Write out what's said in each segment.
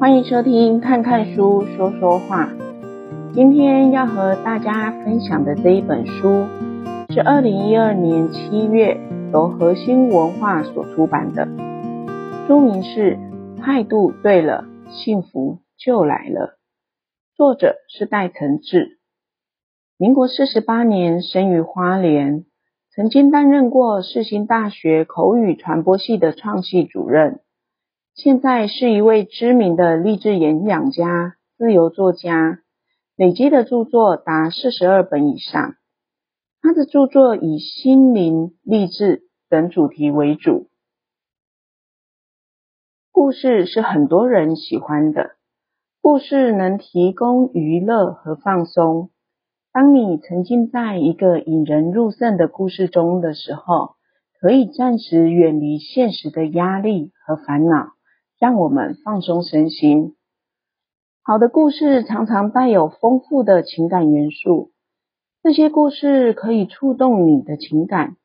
欢迎收听《看看书说说话》。今天要和大家分享的这一本书，是二零一二年七月由核心文化所出版的，书名是《态度对了，幸福就来了》，作者是戴晨志。民国四十八年生于花莲，曾经担任过世新大学口语传播系的创系主任。现在是一位知名的励志演讲家、自由作家，累积的著作达四十二本以上。他的著作以心灵励志等主题为主。故事是很多人喜欢的，故事能提供娱乐和放松。当你沉浸在一个引人入胜的故事中的时候，可以暂时远离现实的压力和烦恼。让我们放松身心。好的故事常常带有丰富的情感元素，这些故事可以触动你的情感，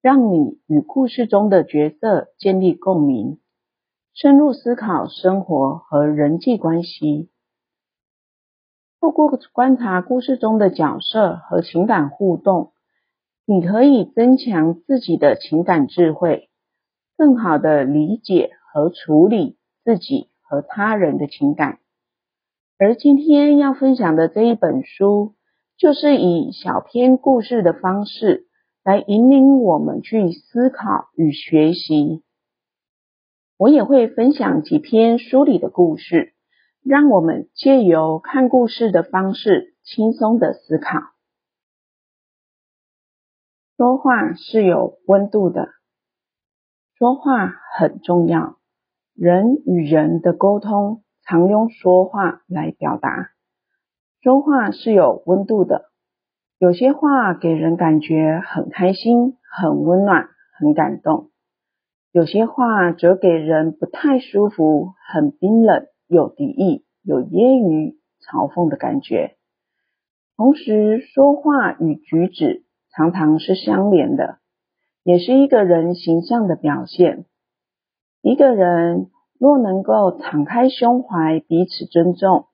让你与故事中的角色建立共鸣，深入思考生活和人际关系。透过观察故事中的角色和情感互动，你可以增强自己的情感智慧，更好的理解和处理自己和他人的情感，而今天要分享的这一本书，就是以小篇故事的方式来引领我们去思考与学习。我也会分享几篇书里的故事，让我们借由看故事的方式，轻松的思考。说话是有温度的，说话很重要。人与人的沟通常用说话来表达，说话是有温度的。有些话给人感觉很开心、很温暖、很感动；有些话则给人不太舒服、很冰冷、有敌意、有揶揄、嘲讽的感觉。同时，说话与举止常常是相连的，也是一个人形象的表现。一个人若能够敞开胸怀，彼此尊重，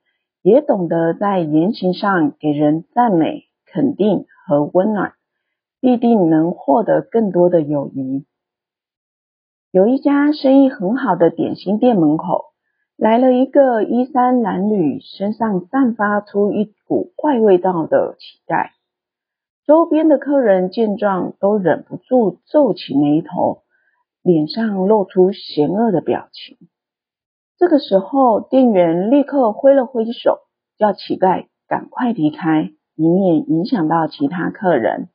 也懂得在言行上给人赞美、肯定和温暖，必定能获得更多的友谊。有一家生意很好的点心店门口，来了一个衣衫褴褛、身上散发出一股怪味道的乞丐。周边的客人见状，都忍不住皱起眉头。脸上露出嫌恶的表情。这个时候，店员立刻挥了挥手，叫乞丐赶快离开，以免影响到其他客人。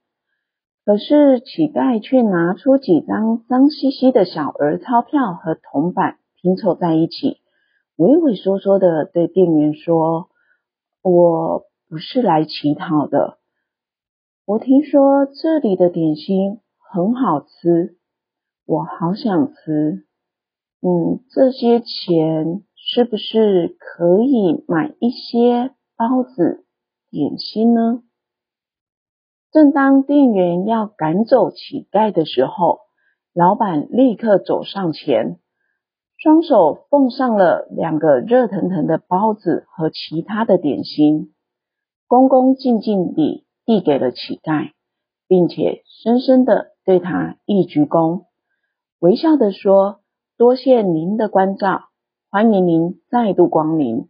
可是，乞丐却拿出几张脏兮兮的小额钞票和铜板拼凑在一起，畏畏缩缩的对店员说：“我不是来乞讨的。我听说这里的点心很好吃。”我好想吃，嗯，这些钱是不是可以买一些包子、点心呢？正当店员要赶走乞丐的时候，老板立刻走上前，双手奉上了两个热腾腾的包子和其他的点心，恭恭敬敬地递给了乞丐，并且深深地对他一鞠躬。微笑地说：“多谢您的关照，欢迎您再度光临。”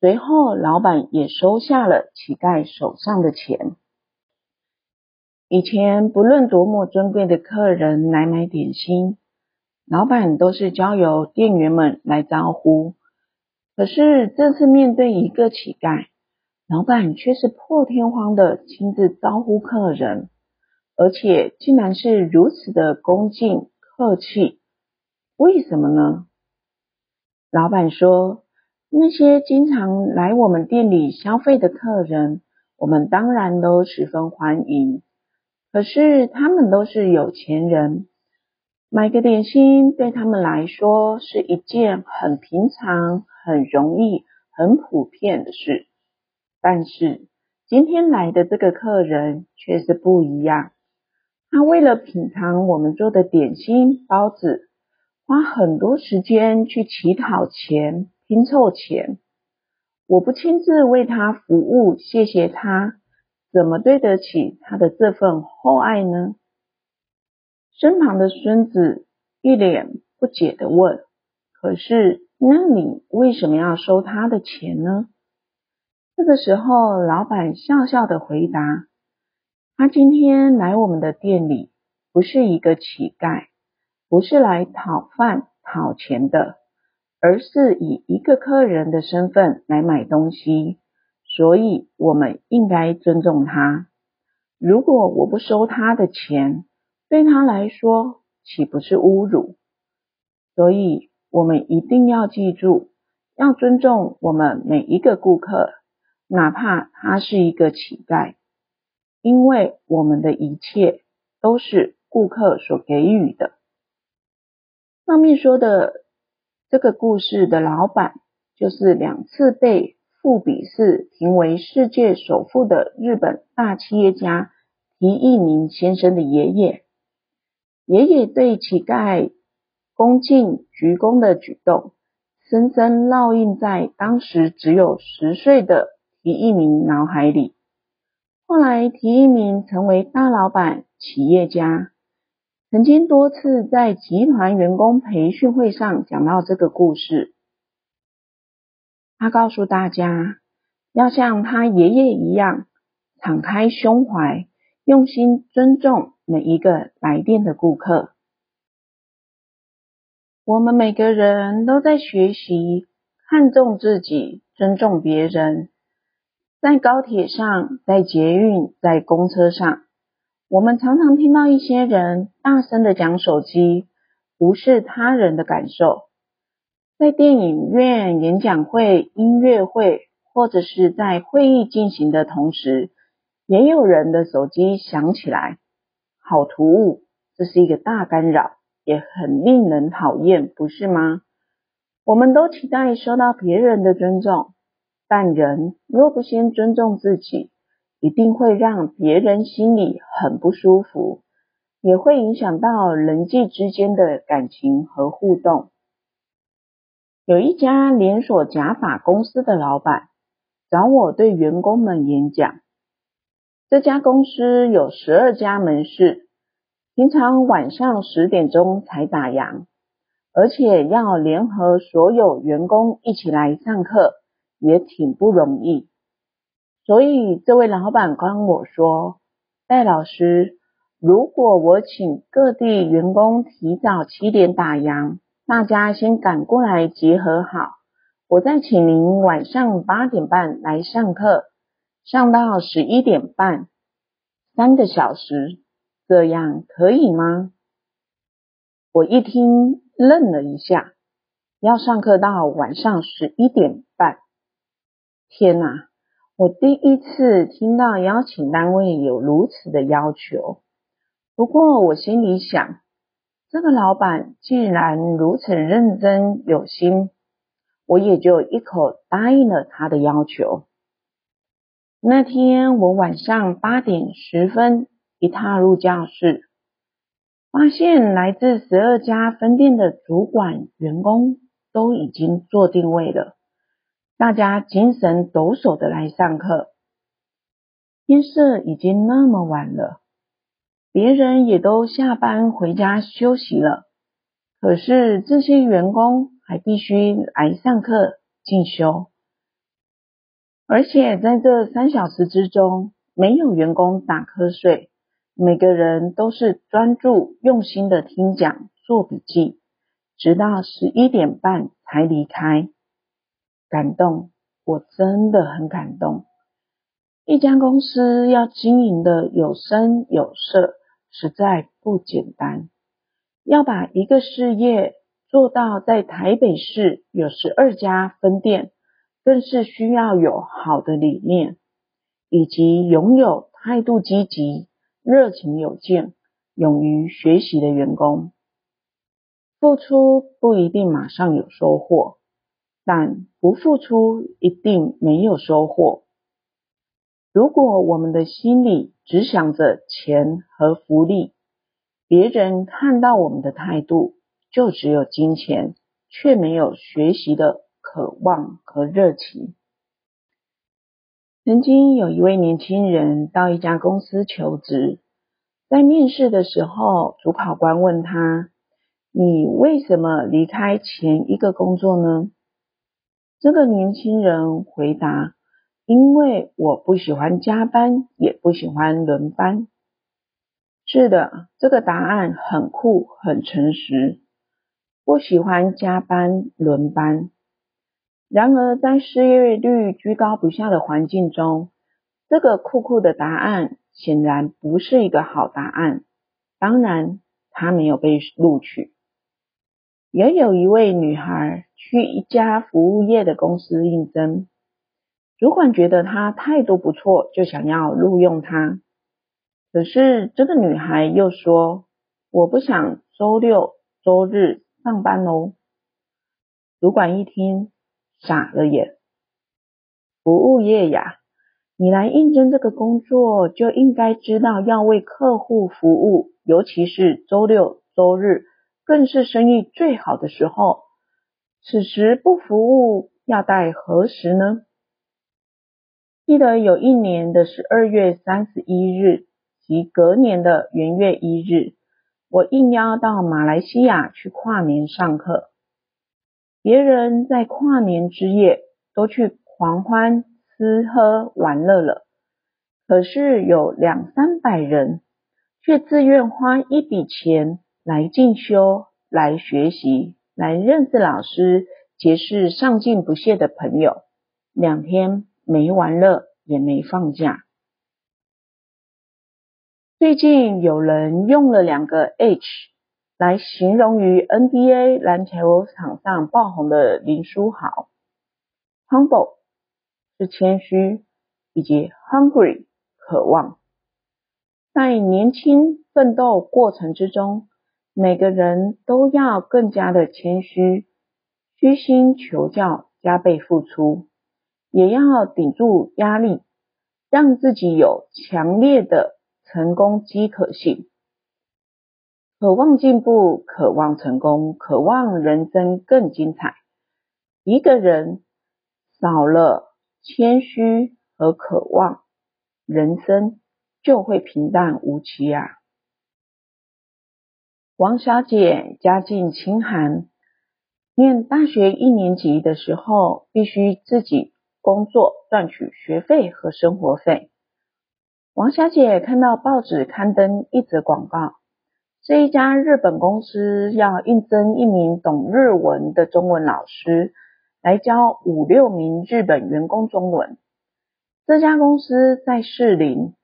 随后，老板也收下了乞丐手上的钱。以前，不论多么尊贵的客人来买点心，老板都是交由店员们来招呼。可是这次面对一个乞丐，老板却是破天荒的亲自招呼客人，而且竟然是如此的恭敬。客气，为什么呢？老板说，那些经常来我们店里消费的客人，我们当然都十分欢迎。可是他们都是有钱人，买个点心对他们来说是一件很平常、很容易、很普遍的事。但是今天来的这个客人却是不一样。他为了品尝我们做的点心包子，花很多时间去乞讨钱，拼凑钱。我不亲自为他服务，谢谢他，怎么对得起他的这份厚爱呢？身旁的孙子一脸不解地问：“可是，那你为什么要收他的钱呢？”这个时候，老板笑笑的回答：“他今天来我们的店里，不是一个乞丐，不是来讨饭讨钱的。”而是以一个客人的身份来买东西，所以我们应该尊重他。如果我不收他的钱，对他来说岂不是侮辱？所以我们一定要记住，要尊重我们每一个顾客，哪怕他是一个乞丐，因为我们的一切都是顾客所给予的。上面说的。这个故事的老板就是两次被富比士评为世界首富的日本大企业家提一明先生的爷爷。爷爷对乞丐恭敬鞠躬的举动，深深烙印在当时只有十岁的提一明脑海里。后来，提一名成为大老板、企业家。曾经多次在集团员工培训会上讲到这个故事，他告诉大家要像他爷爷一样敞开胸怀，用心尊重每一个来电的顾客。我们每个人都在学习看重自己，尊重别人，在高铁上，在捷运，在公车上。我们常常听到一些人大声的讲手机，无视他人的感受。在电影院、演讲会、音乐会，或者是在会议进行的同时，也有人的手机响起来，好突兀，这是一个大干扰，也很令人讨厌，不是吗？我们都期待受到别人的尊重，但人若不先尊重自己，一定会让别人心里很不舒服，也会影响到人际之间的感情和互动。有一家连锁假发公司的老板找我对员工们演讲。这家公司有十二家门市，平常晚上十点钟才打烊，而且要联合所有员工一起来上课，也挺不容易。所以，这位老板跟我说：“戴老师，如果我请各地员工提早七点打烊，大家先赶过来集合好，我再请您晚上八点半来上课，上到十一点半，三个小时，这样可以吗？”我一听愣了一下，要上课到晚上十一点半，天哪！我第一次听到邀请单位有如此的要求，不过我心里想，这个老板既然如此认真有心，我也就一口答应了他的要求。那天我晚上八点十分一踏入教室，发现来自十二家分店的主管员工都已经坐定位了。大家精神抖擞的来上课，天色已经那么晚了，别人也都下班回家休息了。可是这些员工还必须来上课进修，而且在这三小时之中，没有员工打瞌睡，每个人都是专注用心的听讲做笔记，直到十一点半才离开。感动，我真的很感动。一家公司要经营的有声有色，实在不简单。要把一个事业做到在台北市有十二家分店，更是需要有好的理念，以及拥有态度积极、热情有劲、勇于学习的员工。付出不一定马上有收获。但不付出一定没有收获。如果我们的心里只想着钱和福利，别人看到我们的态度就只有金钱，却没有学习的渴望和热情。曾经有一位年轻人到一家公司求职，在面试的时候，主考官问他：“你为什么离开前一个工作呢？”这个年轻人回答：“因为我不喜欢加班，也不喜欢轮班。”是的，这个答案很酷，很诚实。不喜欢加班、轮班。然而，在失业率居高不下的环境中，这个酷酷的答案显然不是一个好答案。当然，他没有被录取。也有一位女孩去一家服务业的公司应征，主管觉得她态度不错，就想要录用她。可是，这个女孩又说：“我不想周六、周日上班哦。”主管一听，傻了眼。服务业呀，你来应征这个工作，就应该知道要为客户服务，尤其是周六、周日，更是生意最好的时候。此时不服务，要待何时呢？记得有一年的十二月三十一日。及隔年的元月一日，我应邀到马来西亚去跨年上课。别人在跨年之夜都去狂欢、吃喝玩乐了，可是有两三百人却自愿花一笔钱来进修、来学习、来认识老师、结识上进不懈的朋友，两天没玩乐也没放假。最近有人用了两个 H 来形容于 NBA 篮球场上爆红的林书豪，Humble 是谦虚，以及 Hungry 渴望。在年轻奋斗过程之中，每个人都要更加的谦虚，虚心求教，加倍付出，也要顶住压力，让自己有强烈的。成功饥渴性，渴望进步，渴望成功，渴望人生更精彩。一个人少了谦虚和渴望，人生就会平淡无奇啊。王小姐家境清寒，念大学一年级的时候，必须自己工作赚取学费和生活费。王小姐看到报纸刊登一则广告，是一家日本公司要应征一名懂日文的中文老师，来教五六名日本员工中文。这家公司在士林，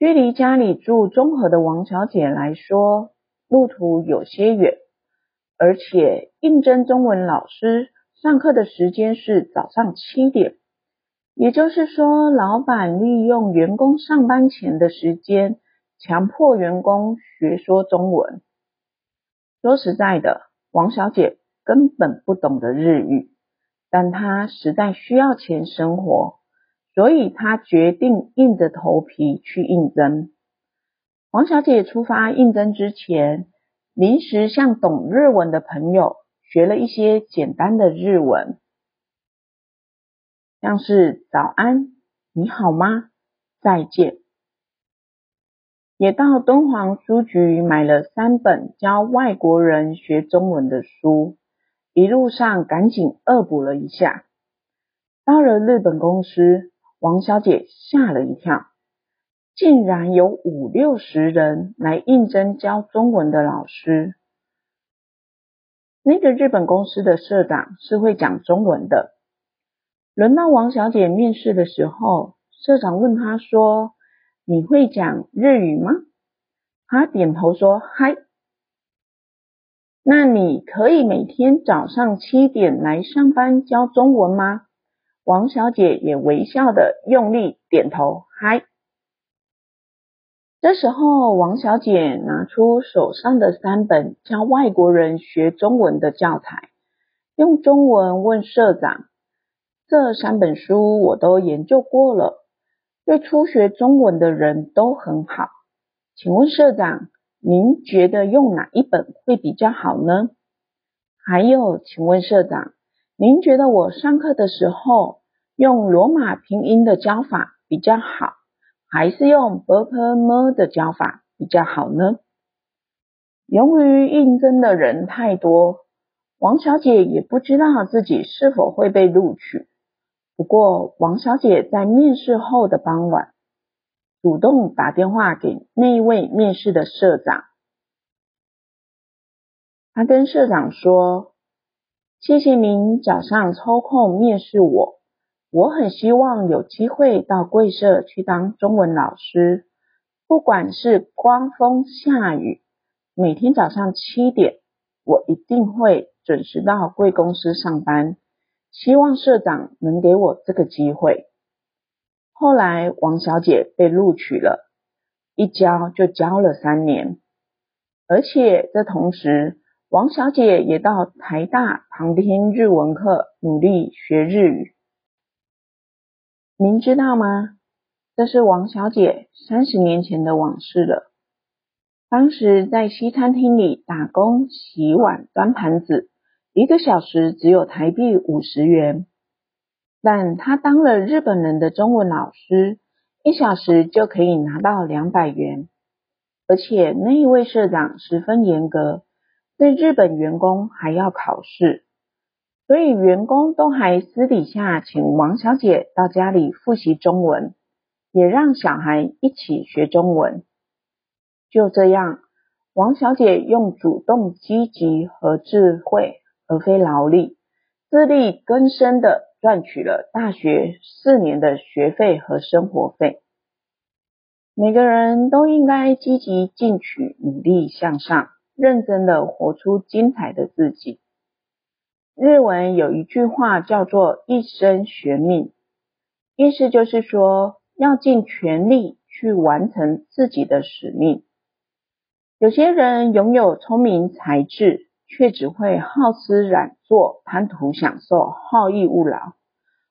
距离家里住中和的王小姐来说，路途有些远，而且应征中文老师上课的时间是早上七点。也就是说，老板利用员工上班前的时间，强迫员工学说中文。说实在的，王小姐根本不懂得日语，但她实在需要钱生活，所以她决定硬着头皮去应征。王小姐出发应征之前，临时向懂日文的朋友学了一些简单的日文。像是早安，你好吗？再见。也到敦煌书局买了三本教外国人学中文的书，一路上赶紧恶补了一下。到了日本公司，王小姐吓了一跳，竟然有五六十人来应征教中文的老师。那个日本公司的社长是会讲中文的。轮到王小姐面试的时候，社长问她说：“你会讲日语吗？”她点头说：“嗨。”那你可以每天早上七点来上班教中文吗？王小姐也微笑的用力点头：“嗨。”这时候，王小姐拿出手上的三本教外国人学中文的教材，用中文问社长。这三本书我都研究过了，对初学中文的人都很好。请问社长，您觉得用哪一本会比较好呢？还有，请问社长，您觉得我上课的时候用罗马拼音的教法比较好，还是用 Berkerme 的教法比较好呢？由于应征的人太多，王小姐也不知道自己是否会被录取。不过，王小姐在面试后的傍晚，主动打电话给那位面试的社长。她跟社长说：“谢谢您早上抽空面试我。”我很希望有机会到贵社去当中文老师，不管是刮风下雨，每天早上七点，我一定会准时到贵公司上班。”希望社长能给我这个机会。后来，王小姐被录取了，一教就教了三年。而且，这同时，王小姐也到台大旁听日文课，努力学日语。您知道吗？这是王小姐三十年前的往事了。当时在西餐厅里打工，洗碗、端盘子。一个小时只有台币五十元，但她当了日本人的中文老师，一小时就可以拿到两百元。而且那一位社长十分严格，对日本员工还要考试，所以员工都还私底下请王小姐到家里复习中文，也让小孩一起学中文。就这样，王小姐用主动、积极和智慧。而非劳力，自力更生地赚取了大学四年的学费和生活费。每个人都应该积极进取，努力向上，认真地活出精彩的自己。日文有一句话叫做“一生悬命”，意思就是说要尽全力去完成自己的使命。有些人拥有聪明才智。却只会好吃懒做、贪图享受、好逸恶劳，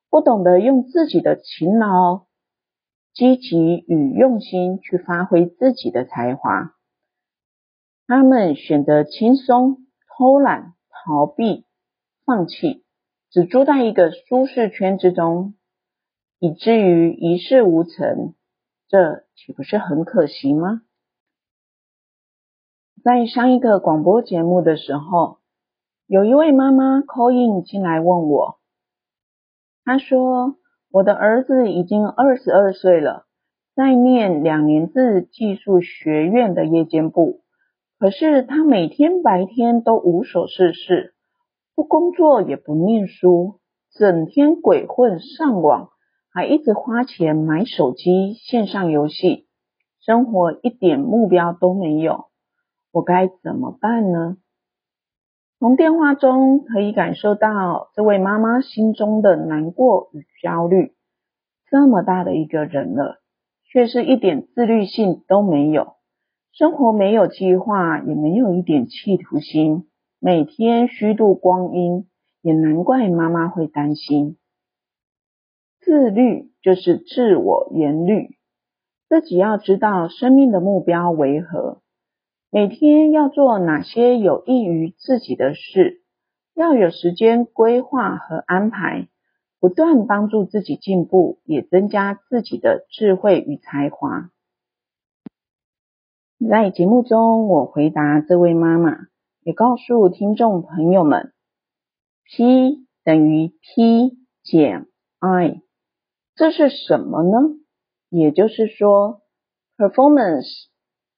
不懂得用自己的勤劳、积极与用心去发挥自己的才华。他们选择轻松、偷懒、逃避、放弃，只住在一个舒适圈之中，以至于一事无成。这岂不是很可惜吗？在上一个广播节目的时候，有一位妈妈 call in 进来问我，她说：“我的儿子已经二十二岁了，在念两年制技术学院的夜间部，可是他每天白天都无所事事，不工作也不念书，整天鬼混上网，还一直花钱买手机线上游戏，生活一点目标都没有。”我该怎么办呢？从电话中可以感受到这位妈妈心中的难过与焦虑。这么大的一个人了，却是一点自律性都没有，生活没有计划，也没有一点企图心，每天虚度光阴，也难怪妈妈会担心。自律就是自我严律，自己要知道生命的目标为何。每天要做哪些有益于自己的事，要有时间规划和安排，不断帮助自己进步，也增加自己的智慧与才华。在节目中，我回答这位妈妈，也告诉听众朋友们，P 等于 P 减 I，这是什么呢？也就是说，Performance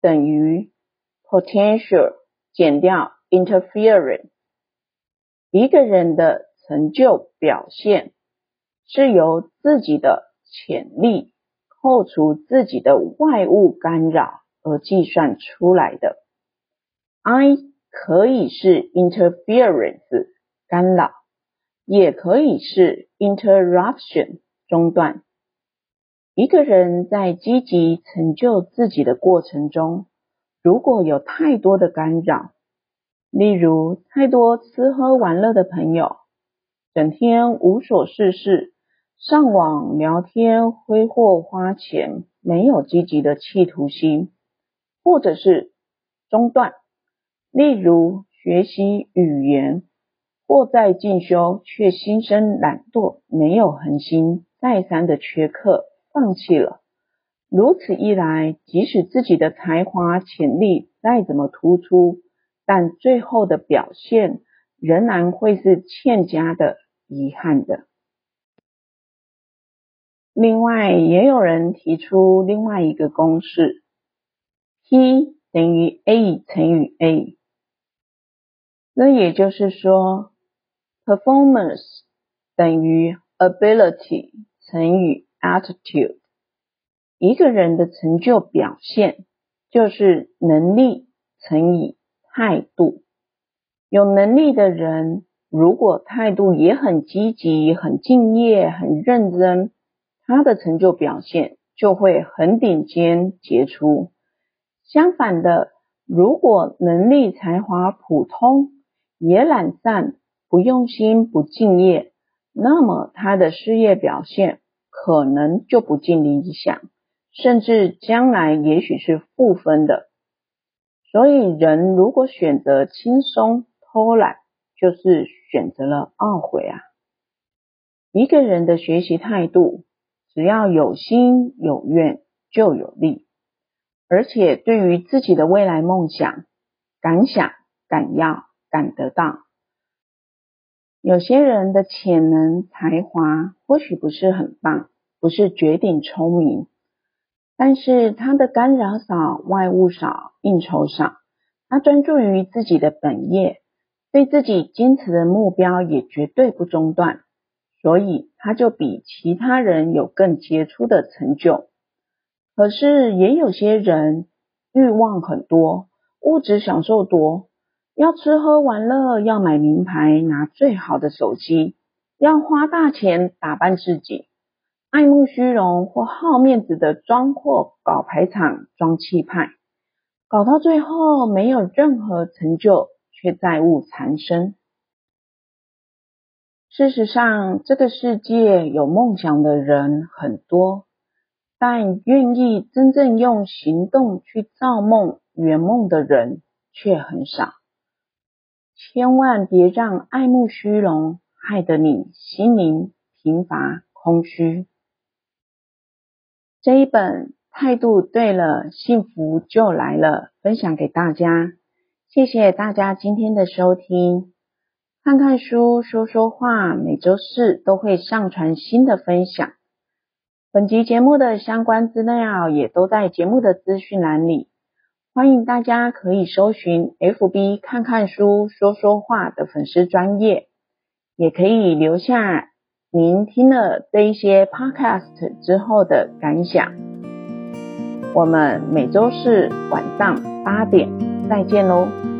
等于 Potential 减掉 interference，一个人的成就表现是由自己的潜力扣除自己的外物干扰而计算出来的。I 可以是 interference 干扰，也可以是 interruption 中断。一个人在积极成就自己的过程中，如果有太多的干扰，例如太多吃喝玩乐的朋友，整天无所事事，上网聊天挥霍花钱，没有积极的企图心，或者是中断，例如学习语言，或在进修却心生懒惰，没有恒心，再三的缺课，放弃了。如此一来，即使自己的才华潜力再怎么突出，但最后的表现仍然会是欠佳的、遗憾的。另外，也有人提出另外一个公式：P 等于 A 乘以 A。那也就是说，Performance 等于 ability 乘以 attitude。一个人的成就表现就是能力乘以态度。有能力的人，如果态度也很积极、很敬业、很认真，他的成就表现就会很顶尖、杰出。相反的，如果能力才华普通，也懒散。不用心、不敬业，那么他的事业表现可能就不尽理想，甚至将来也许是负分的。所以，人如果选择轻松偷懒，就是选择了懊悔啊。一个人的学习态度，只要有心有愿就有力，而且对于自己的未来梦想，敢想敢要感得到。有些人的潜能才华或许不是很棒，不是绝顶聪明，但是他的干扰少，外物少，应酬少，他专注于自己的本业，对自己坚持的目标也绝对不中断，所以他就比其他人有更杰出的成就。可是也有些人欲望很多，物质享受多。要吃喝玩乐，要买名牌，拿最好的手机，要花大钱打扮自己，爱慕虚荣或好面子的装货搞排场装气派，搞到最后没有任何成就，却债务缠身。事实上，这个世界有梦想的人很多，但愿意真正用行动去造梦圆梦的人却很少。千万别让爱慕虚荣害得你心灵贫乏空虚。这一本态度对了，幸福就来了，分享给大家。谢谢大家今天的收听。看看书，说说话，每周四都会上传新的分享。本集节目的相关资料也都在节目的资讯栏里。欢迎大家可以搜寻 FB 看看书说说话的粉丝专业，也可以留下您听了这一些 Podcast 之后的感想。我们每周四晚上八点再见喽。